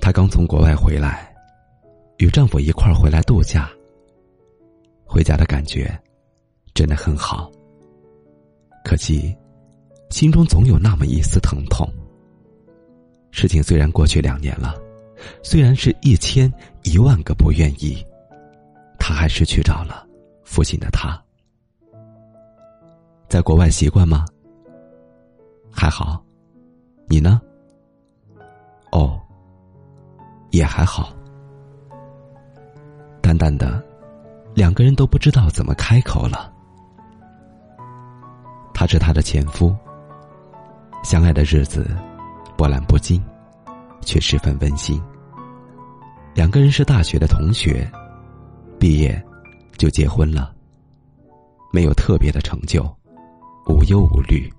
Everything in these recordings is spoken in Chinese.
她刚从国外回来，与丈夫一块儿回来度假。回家的感觉真的很好，可惜心中总有那么一丝疼痛。事情虽然过去两年了，虽然是一千一万个不愿意，他还是去找了父亲的他。在国外习惯吗？还好，你呢？哦，也还好。淡淡的，两个人都不知道怎么开口了。他是他的前夫，相爱的日子。波澜不惊，却十分温馨。两个人是大学的同学，毕业就结婚了。没有特别的成就，无忧无虑。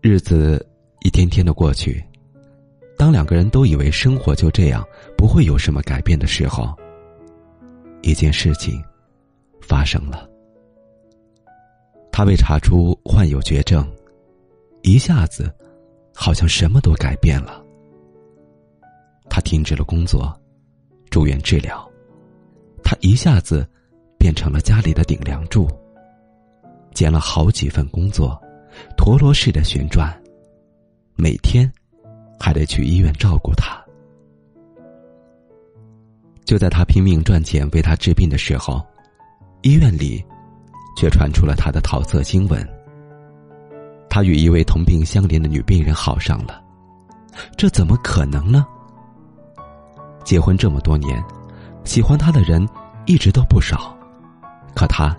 日子一天天的过去，当两个人都以为生活就这样不会有什么改变的时候，一件事情发生了。他被查出患有绝症，一下子。好像什么都改变了。他停止了工作，住院治疗。他一下子变成了家里的顶梁柱，兼了好几份工作，陀螺式的旋转。每天还得去医院照顾他。就在他拼命赚钱为他治病的时候，医院里却传出了他的桃色新闻。他与一位同病相怜的女病人好上了，这怎么可能呢？结婚这么多年，喜欢他的人一直都不少，可他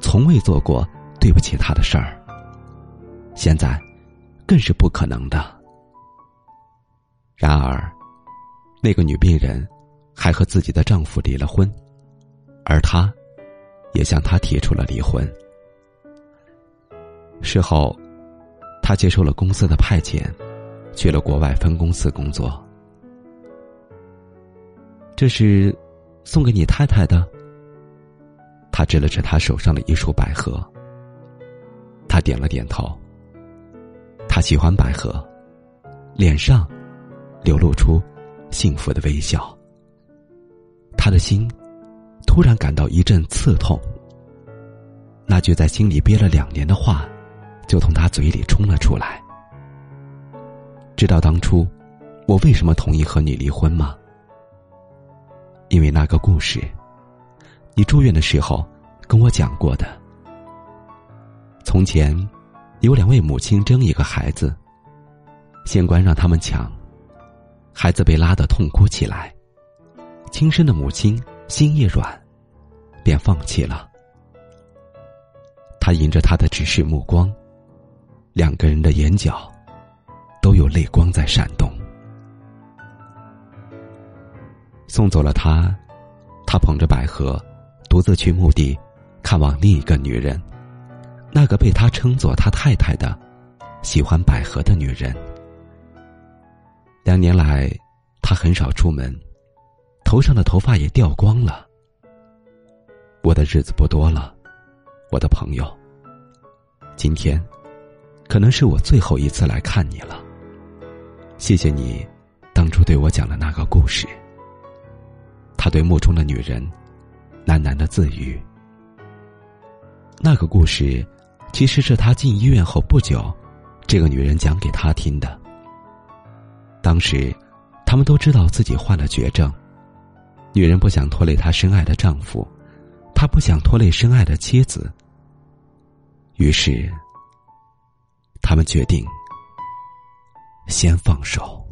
从未做过对不起他的事儿。现在更是不可能的。然而，那个女病人还和自己的丈夫离了婚，而她，也向他提出了离婚。事后。他接受了公司的派遣，去了国外分公司工作。这是送给你太太的。他指了指他手上的一束百合。他点了点头。他喜欢百合，脸上流露出幸福的微笑。他的心突然感到一阵刺痛。那句在心里憋了两年的话。就从他嘴里冲了出来。知道当初我为什么同意和你离婚吗？因为那个故事，你住院的时候跟我讲过的。从前有两位母亲争一个孩子，县官让他们抢，孩子被拉得痛哭起来，亲生的母亲心一软，便放弃了。他迎着他的直视目光。两个人的眼角都有泪光在闪动。送走了他，他捧着百合，独自去墓地看望另一个女人，那个被他称作他太太的、喜欢百合的女人。两年来，他很少出门，头上的头发也掉光了。我的日子不多了，我的朋友。今天。可能是我最后一次来看你了。谢谢你，当初对我讲的那个故事。他对墓中的女人喃喃的自语。那个故事，其实是他进医院后不久，这个女人讲给他听的。当时，他们都知道自己患了绝症，女人不想拖累她深爱的丈夫，她不想拖累深爱的妻子。于是。他们决定先放手。